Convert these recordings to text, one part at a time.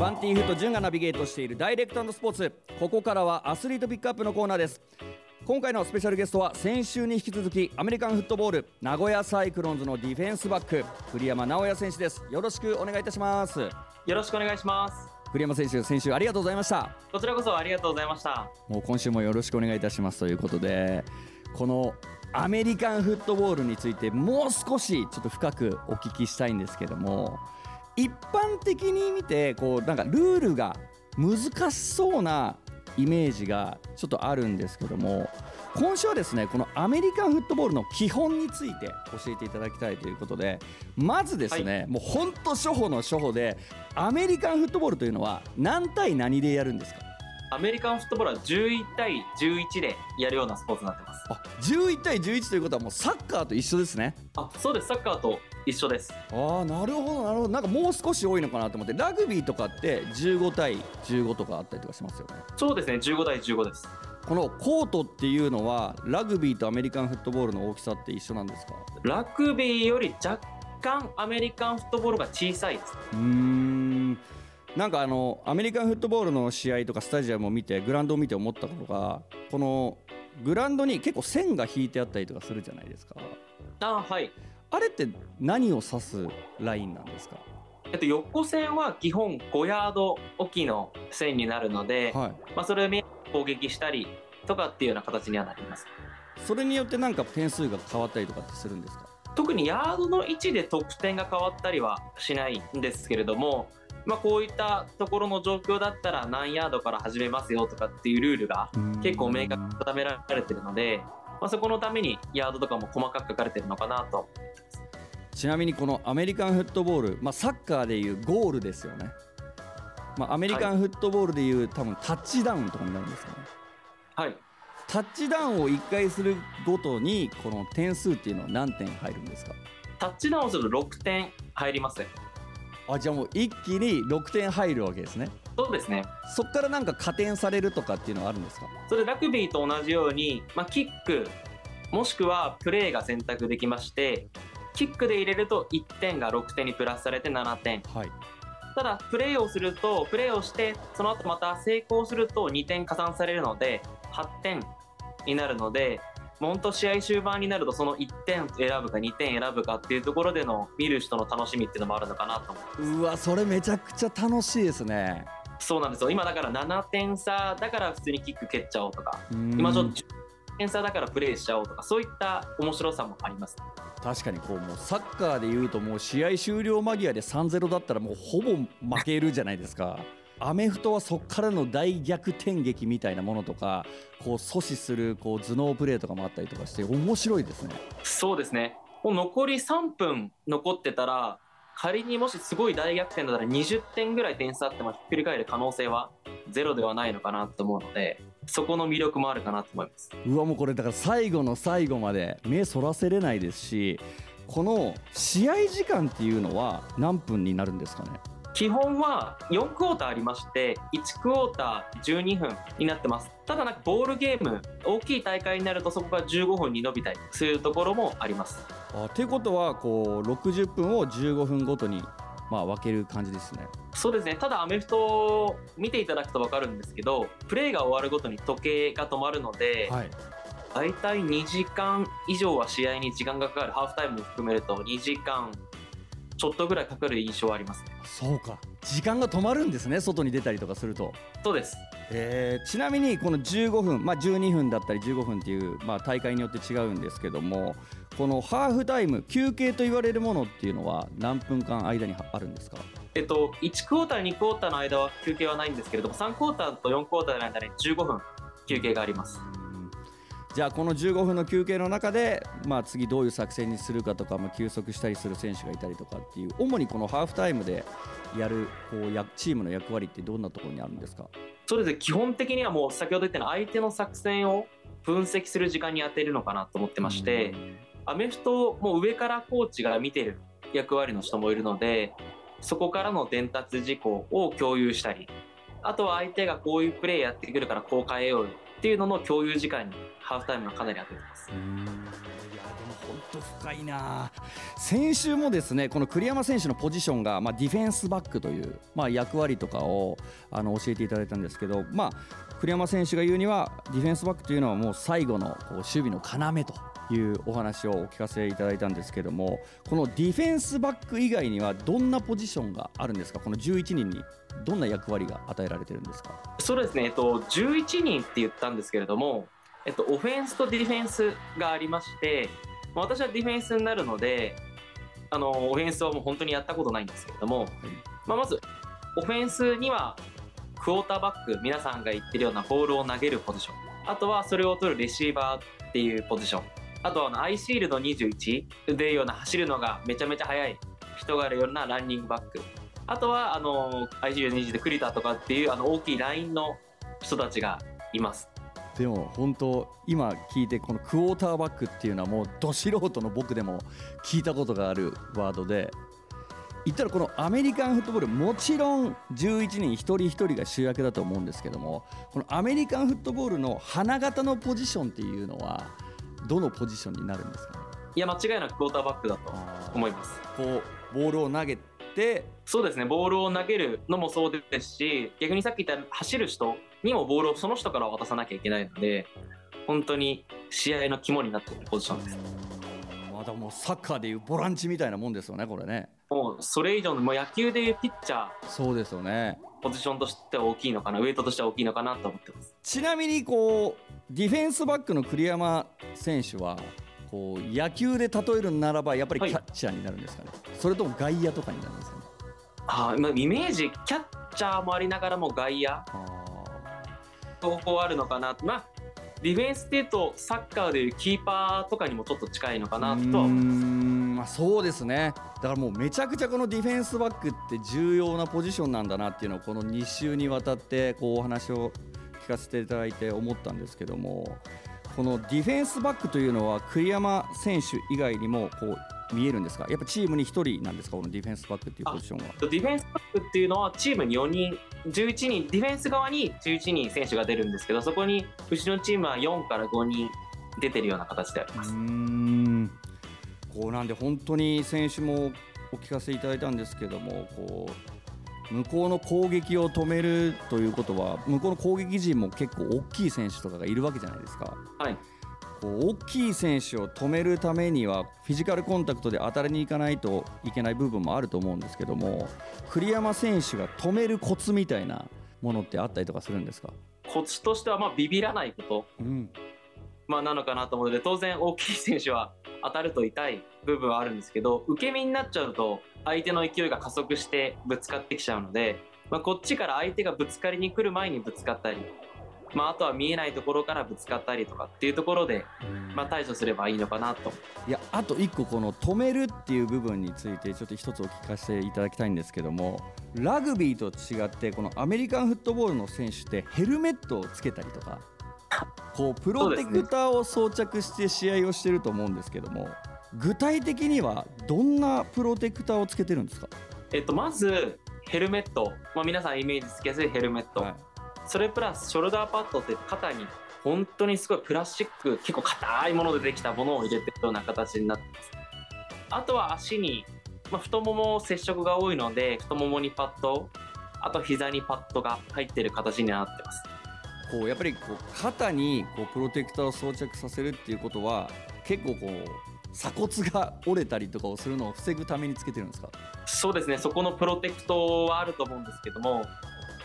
バンティーフット潤がナビゲートしているダイレクトスポーツ。ここからはアスリートピックアップのコーナーです。今回のスペシャルゲストは先週に引き続きアメリカンフットボール名古屋サイクロンズのディフェンスバック栗山直也選手です。よろしくお願いいたします。よろしくお願いします。栗山選手先週ありがとうございました。こちらこそありがとうございました。もう今週もよろしくお願いいたします。ということでこのアメリカンフットボールについてもう少しちょっと深くお聞きしたいんですけども一般的に見てこうなんかルールが難しそうなイメージがちょっとあるんですけども今週はですねこのアメリカンフットボールの基本について教えていただきたいということでまずですね、はい、もう本当初歩の初歩でアメリカンフットボールというのは何対何でやるんですか？アメリカンフットボールは11対11でやるようなスポーツになってます。あ11対11ということはもうサッカーと一緒ですね。あそうです。サッカーと一緒です。ああなるほどなるほど。なんかもう少し多いのかなと思って。ラグビーとかって15対15とかあったりとかしますよね。そうですね。15対15です。このコートっていうのはラグビーとアメリカンフットボールの大きさって一緒なんですか？ラグビーより若干アメリカンフットボールが小さいです。うんなんかあのアメリカンフットボールの試合とかスタジアムを見てグラウンドを見て思ったことがこのグラウンドに結構線が引いてあったりとかするじゃないですか。あはい。あれって何を指すラインなんですか？えっと、横線は基本5ヤードおきの線になるので、はい、まあ、それを攻撃したりとかっていうような形にはなります。それによってなんか点数が変わったりとかってするんですか？特にヤードの位置で得点が変わったりはしないんですけれどもまあ、こういったところの状況だったら何ヤードから始めますよとかっていうルールが結構明確に定められてるので、まあ、そこのためにヤードとかも細かく書かれてるのかなと。ちなみにこのアメリカンフットボール、まあ、サッカーでいうゴールですよね、まあ、アメリカンフットボールでいう、多分タッチダウンとかになるんですかね。はい。タッチダウンを1回するごとにこの点数っていうのは何点入るんですか？タッチダウンをすると6点入りますあじゃあもう一気に6点入るわけですね。そうですね。そこからなんか加点されるとかっていうのはあるんですか？それラグビーと同じように、まあ、キックもしくはプレーが選択できましてキックで入れると1点が6点にプラスされて7点、はい、ただプレーをするとプレーをしてその後また成功すると2点加算されるので8点になるので本当試合終盤になるとその1点選ぶか2点選ぶかっていうところでの見る人の楽しみっていうのもあるのかなと思うわそれめちゃくちゃ楽しいですね。そうなんですよ。今だから7点差だから普通にキック蹴っちゃおうとか今ちょっと10点差だからプレーしちゃおうとかそういった面白さもあります。確かにこうもうサッカーでいうともう試合終了間際で3-0だったらもうほぼ負けるじゃないですかアメフトはそこからの大逆転劇みたいなものとかこう阻止するこう頭脳プレーとかもあったりとかして面白いですね。そうですね。もう残り3分残ってたら仮にもしすごい大逆転だったら20点ぐらい点差あってもひっくり返る可能性はゼロではないのかなと思うのでそこの魅力もあるかなと思います。うわもうこれだから最後の最後まで目そらせれないですしこの試合時間っていうのは何分になるんですかね？基本は4クォーターありまして1クォーター12分になってます。ただなんかボールゲーム大きい大会になるとそこが15分に伸びたりするところもあります。あということはこう60分を15分ごとにまあ分ける感じですね。そうですね。ただアメフトを見ていただくと分かるんですけどプレーが終わるごとに時計が止まるので、はい、大体2時間以上は試合に時間がかかる。ハーフタイムも含めると2時間ちょっとぐらいかかる印象はありますね。そうか。時間が止まるんですね外に出たりとかすると。そうです。えー、ちなみにこの15分、まあ、12分だったり15分っていう、まあ、大会によって違うんですけどもこのハーフタイム休憩と言われるものっていうのは何分間間にあるんですか？えっと、1クォーター、2クォーターの間は休憩はないんですけれども、3クォーターと4クォーターの間に15分休憩があります。じゃあこの15分の休憩の中で、まあ、次どういう作戦にするかとか、まあ、休息したりする選手がいたりとかっていう主にこのハーフタイムでやるこうやチームの役割ってどんなところにあるんですか？そうです。ね基本的にはもう先ほど言ったように相手の作戦を分析する時間に当てるのかなと思ってまして、アメフトも上からコーチが見てる役割の人もいるのでそこからの伝達事項を共有したりあとは相手がこういうプレーやってくるからこう変えようっていうのの共有時間にハーフタイムがかなり当ててます。いやでも本と深いな。先週もですねこの栗山選手のポジションが、まあ、ディフェンスバックという、まあ、役割とかをあの教えていただいたんですけど、まあ、栗山選手が言うにはディフェンスバックというのはもう最後のこう守備の要と。いうお話をお聞かせいただいたんですけどもこのディフェンスバック以外にはどんなポジションがあるんですか？この11人にどんな役割が与えられてるんですか？そうですね、えっと、11人って言ったんですけれども、えっと、オフェンスとディフェンスがありまして私はディフェンスになるのであのオフェンスはもう本当にやったことないんですけれども、はい、まあ、まずオフェンスにはクォーターバック皆さんが言ってるようなボールを投げるポジション。あとはそれを取るレシーバーっていうポジションあとあのアイシールド21でいうような走るのがめちゃめちゃ速い人があるようなランニングバックあとはあの ICU20 で栗田とかっていうあの大きいラインの人たちがいます。でも本当今聞いてこのクォーターバックっていうのはもうど素人の僕でも聞いたことがあるワードで言ったらこのアメリカンフットボールもちろん11人一人一人が主役だと思うんですけどもこのアメリカンフットボールの花形のポジションっていうのはどのポジションになるんですか、いや間違いなくクォーターバックだと思います。こうボールを投げて。そうですね。ボールを投げるのもそうですし逆にさっき言った走る人にもボールをその人から渡さなきゃいけないので本当に試合の肝になっているポジションです。まだもうサッカーでいうボランチみたいなもんですよねこれね。もうそれ以上のもう野球でいうピッチャーそうですよね。ポジションとしては大きいのかなウエイトとしては大きいのかなと思ってます。ちなみにこうディフェンスバックの栗山選手はこう野球で例えるならばやっぱりキャッチャーになるんですかね、はい、それとも外野とかになるんですかね？あ、まあ、イメージキャッチャーもありながらも外野。方法あるのかな。まあディフェンスっていうとサッカーでいうキーパーとかにもちょっと近いのかなとまあ、そうですね。だからもうめちゃくちゃこのディフェンスバックって重要なポジションなんだなっていうのをこの2週にわたってこうお話を聞かせていただいて思ったんですけどもこのディフェンスバックというのは栗山選手以外にもこう見えるんですか？やっぱチームに1人なんですか？このディフェンスバックっていうポジションは。ディフェンスバックっていうのはチームに4人11人ディフェンス側に11人選手が出るんですけどそこに後ろのチームは4から5人出てるような形であります。うん。こうなんで本当に選手もお聞かせいただいたんですけどもこう向こうの攻撃を止めるということは向こうの攻撃陣も結構大きい選手とかがいるわけじゃないですか。はい。こう大きい選手を止めるためにはフィジカルコンタクトで当たりにいかないといけない部分もあると思うんですけども栗山選手が止めるコツみたいなものってあったりとかするんですか？コツとしてはまあビビらないこと、うん、まあ、なのかなと思うので当然大きい選手は当たると痛い部分はあるんですけど受け身になっちゃうと相手の勢いが加速してぶつかってきちゃうので、まあ、こっちから相手がぶつかりに来る前にぶつかったりまあ、あとは見えないところからぶつかったりとかっていうところで、まあ、対処すればいいのかなと。いやあと1個この止めるっていう部分についてちょっと一つお聞かせいただきたいんですけどもラグビーと違ってこのアメリカンフットボールの選手ってヘルメットをつけたりとかこうプロテクターを装着して試合をしてると思うんですけども具体的にはどんなプロテクターをつけてるんですか、えっと、まずヘルメット、まあ、皆さんイメージつきやすいヘルメット、はい。それプラスショルダーパッドって肩に本当にすごいプラスチック結構硬いものでできたものを入れてるような形になってます。あとは足に、まあ、太もも接触が多いので太ももにパッドあと膝にパッドが入ってる形になってます。こうやっぱりこう肩にこうプロテクターを装着させるっていうことは結構こう鎖骨が折れたりとかをするのを防ぐためにつけてるんですか？そうですね。そこのプロテクトはあると思うんですけども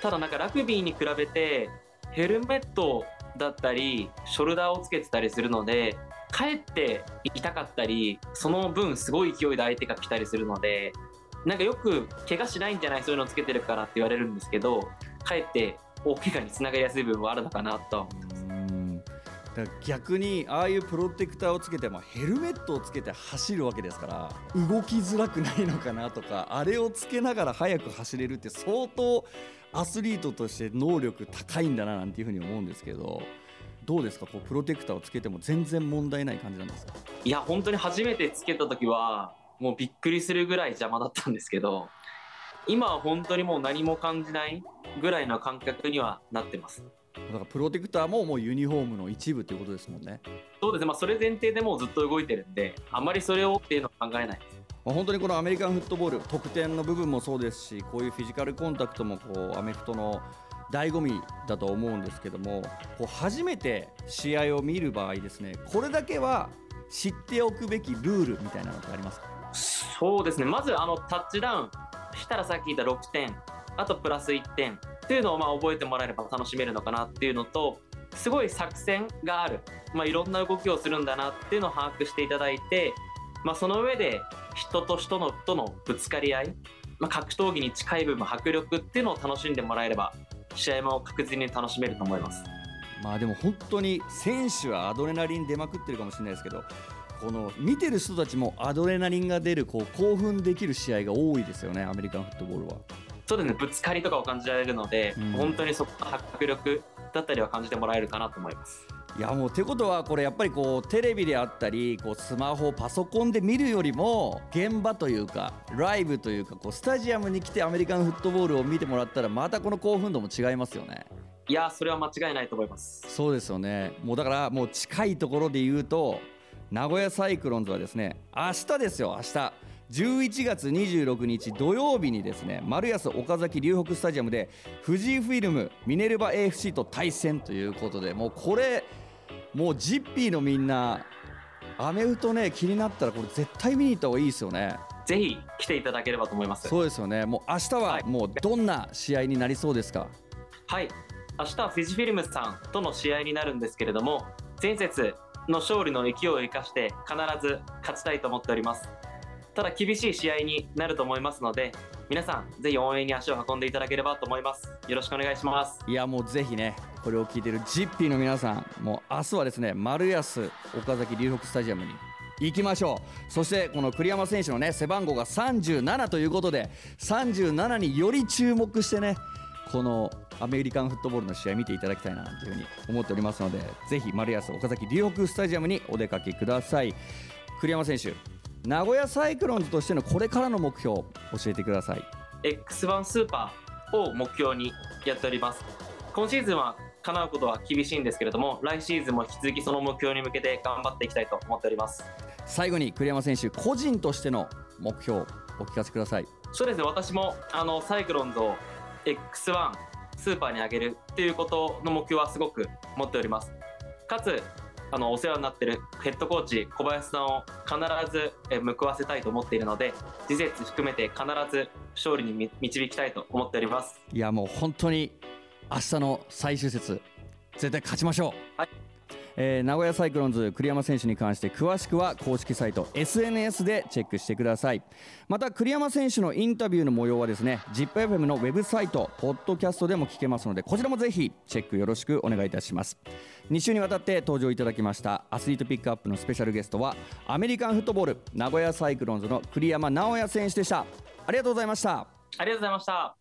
ただなんかラグビーに比べてヘルメットだったりショルダーをつけてたりするのでかえって痛かったりその分すごい勢いで相手が来たりするのでなんかよく怪我しないんじゃない？そういうのつけてるからって言われるんですけどかえって大怪我につながりやすい部分はあるのかなと思ってます。だから逆にああいうプロテクターをつけて、ま、ヘルメットをつけて走るわけですから動きづらくないのかなとかあれをつけながら速く走れるって相当アスリートとして能力高いんだななんていうふうに思うんですけどどうですか？こうプロテクターをつけても全然問題ない感じなんですか？いや本当に初めてつけた時はもうびっくりするぐらい邪魔だったんですけど今は本当にもう何も感じないぐらいの感覚にはなってます。だからプロテクターももうユニフォームの一部ということですもんね。そうですね、まあ、それ前提でもうずっと動いてるんで、あまりそれをっていうのは考えないです。まあ、本当にこのアメリカンフットボール、得点の部分もそうですし、こういうフィジカルコンタクトもこうアメフトの醍醐味だと思うんですけども、こう初めて試合を見る場合ですね、これだけは知っておくべきルールみたいなのってありますか？そうですね、まずあのタッチダウンしたらさっき言った6点、あとプラス1点っていうのをまあ覚えてもらえれば楽しめるのかなっていうのと、すごい作戦がある、まあ、いろんな動きをするんだなっていうのを把握していただいて、まあ、その上で人と人のとのぶつかり合い、まあ、格闘技に近い部分迫力っていうのを楽しんでもらえれば試合も確実に楽しめると思います。まあでも本当に選手はアドレナリン出まくってるかもしれないですけどこの見てる人たちもアドレナリンが出るこう興奮できる試合が多いですよねアメリカンフットボールは。そうですねぶつかりとかを感じられるので、うん、本当にそこの迫力だったりは感じてもらえるかなと思います。いやもうてことはこれやっぱりこうテレビであったりこうスマホパソコンで見るよりも現場というかライブというかこうスタジアムに来てアメリカンフットボールを見てもらったらまたこの興奮度も違いますよね。いやそれは間違いないと思います。そうですよね。もうだからもう近いところで言うと名古屋サイクロンズはですね明日ですよ明日11月26日土曜日にですね丸安岡崎龍北スタジアムで富士フィルムミネルヴァ AFC と対戦ということでもうこれもうジッピーのみんなアメフトね気になったらこれ絶対見に行った方がいいですよね。ぜひ来ていただければと思います。そうですよね。もう明日はもうどんな試合になりそうですか？はい。明日はフィジフィルムさんとの試合になるんですけれども前節の勝利の勢いを生かして必ず勝ちたいと思っておりますただ厳しい試合になると思いますので皆さんぜひ応援に足を運んでいただければと思います。よろしくお願いします。いやもうぜひねこれを聞いているジッピーの皆さんもう明日はですね丸安岡崎龍北スタジアムに行きましょう。そしてこの栗山選手のね背番号が37ということで37により注目してねこのアメリカンフットボールの試合見ていただきたいなというふうに思っておりますのでぜひ丸安岡崎龍北スタジアムにお出かけください。栗山選手名古屋サイクロンズとしてのこれからの目標教えてください。X1 スーパーを目標にやっております。今シーズンは叶うことは厳しいんですけれども来シーズンも引き続きその目標に向けて頑張っていきたいと思っております。最後に栗山選手個人としての目標お聞かせください。そうですね。私もあのサイクロンズを X1 スーパーに上げるっていうことの目標はすごく持っております。かつあのお世話になってるヘッドコーチ小林さんを必ず報わせたいと思っているので事実含めて必ず勝利に導きたいと思っております。いやもう本当に明日の最終節絶対勝ちましょう、はいえー、名古屋サイクロンズ栗山選手に関して詳しくは公式サイト SNS でチェックしてください。また栗山選手のインタビューの模様はですね ZIPFM のウェブサイトポッドキャストでも聞けますのでこちらもぜひチェックよろしくお願いいたします。2週にわたって登場いただきましたアスリートピックアップのスペシャルゲストはアメリカンフットボール名古屋サイクロンズの栗山直也選手でした。ありがとうございました。ありがとうございました。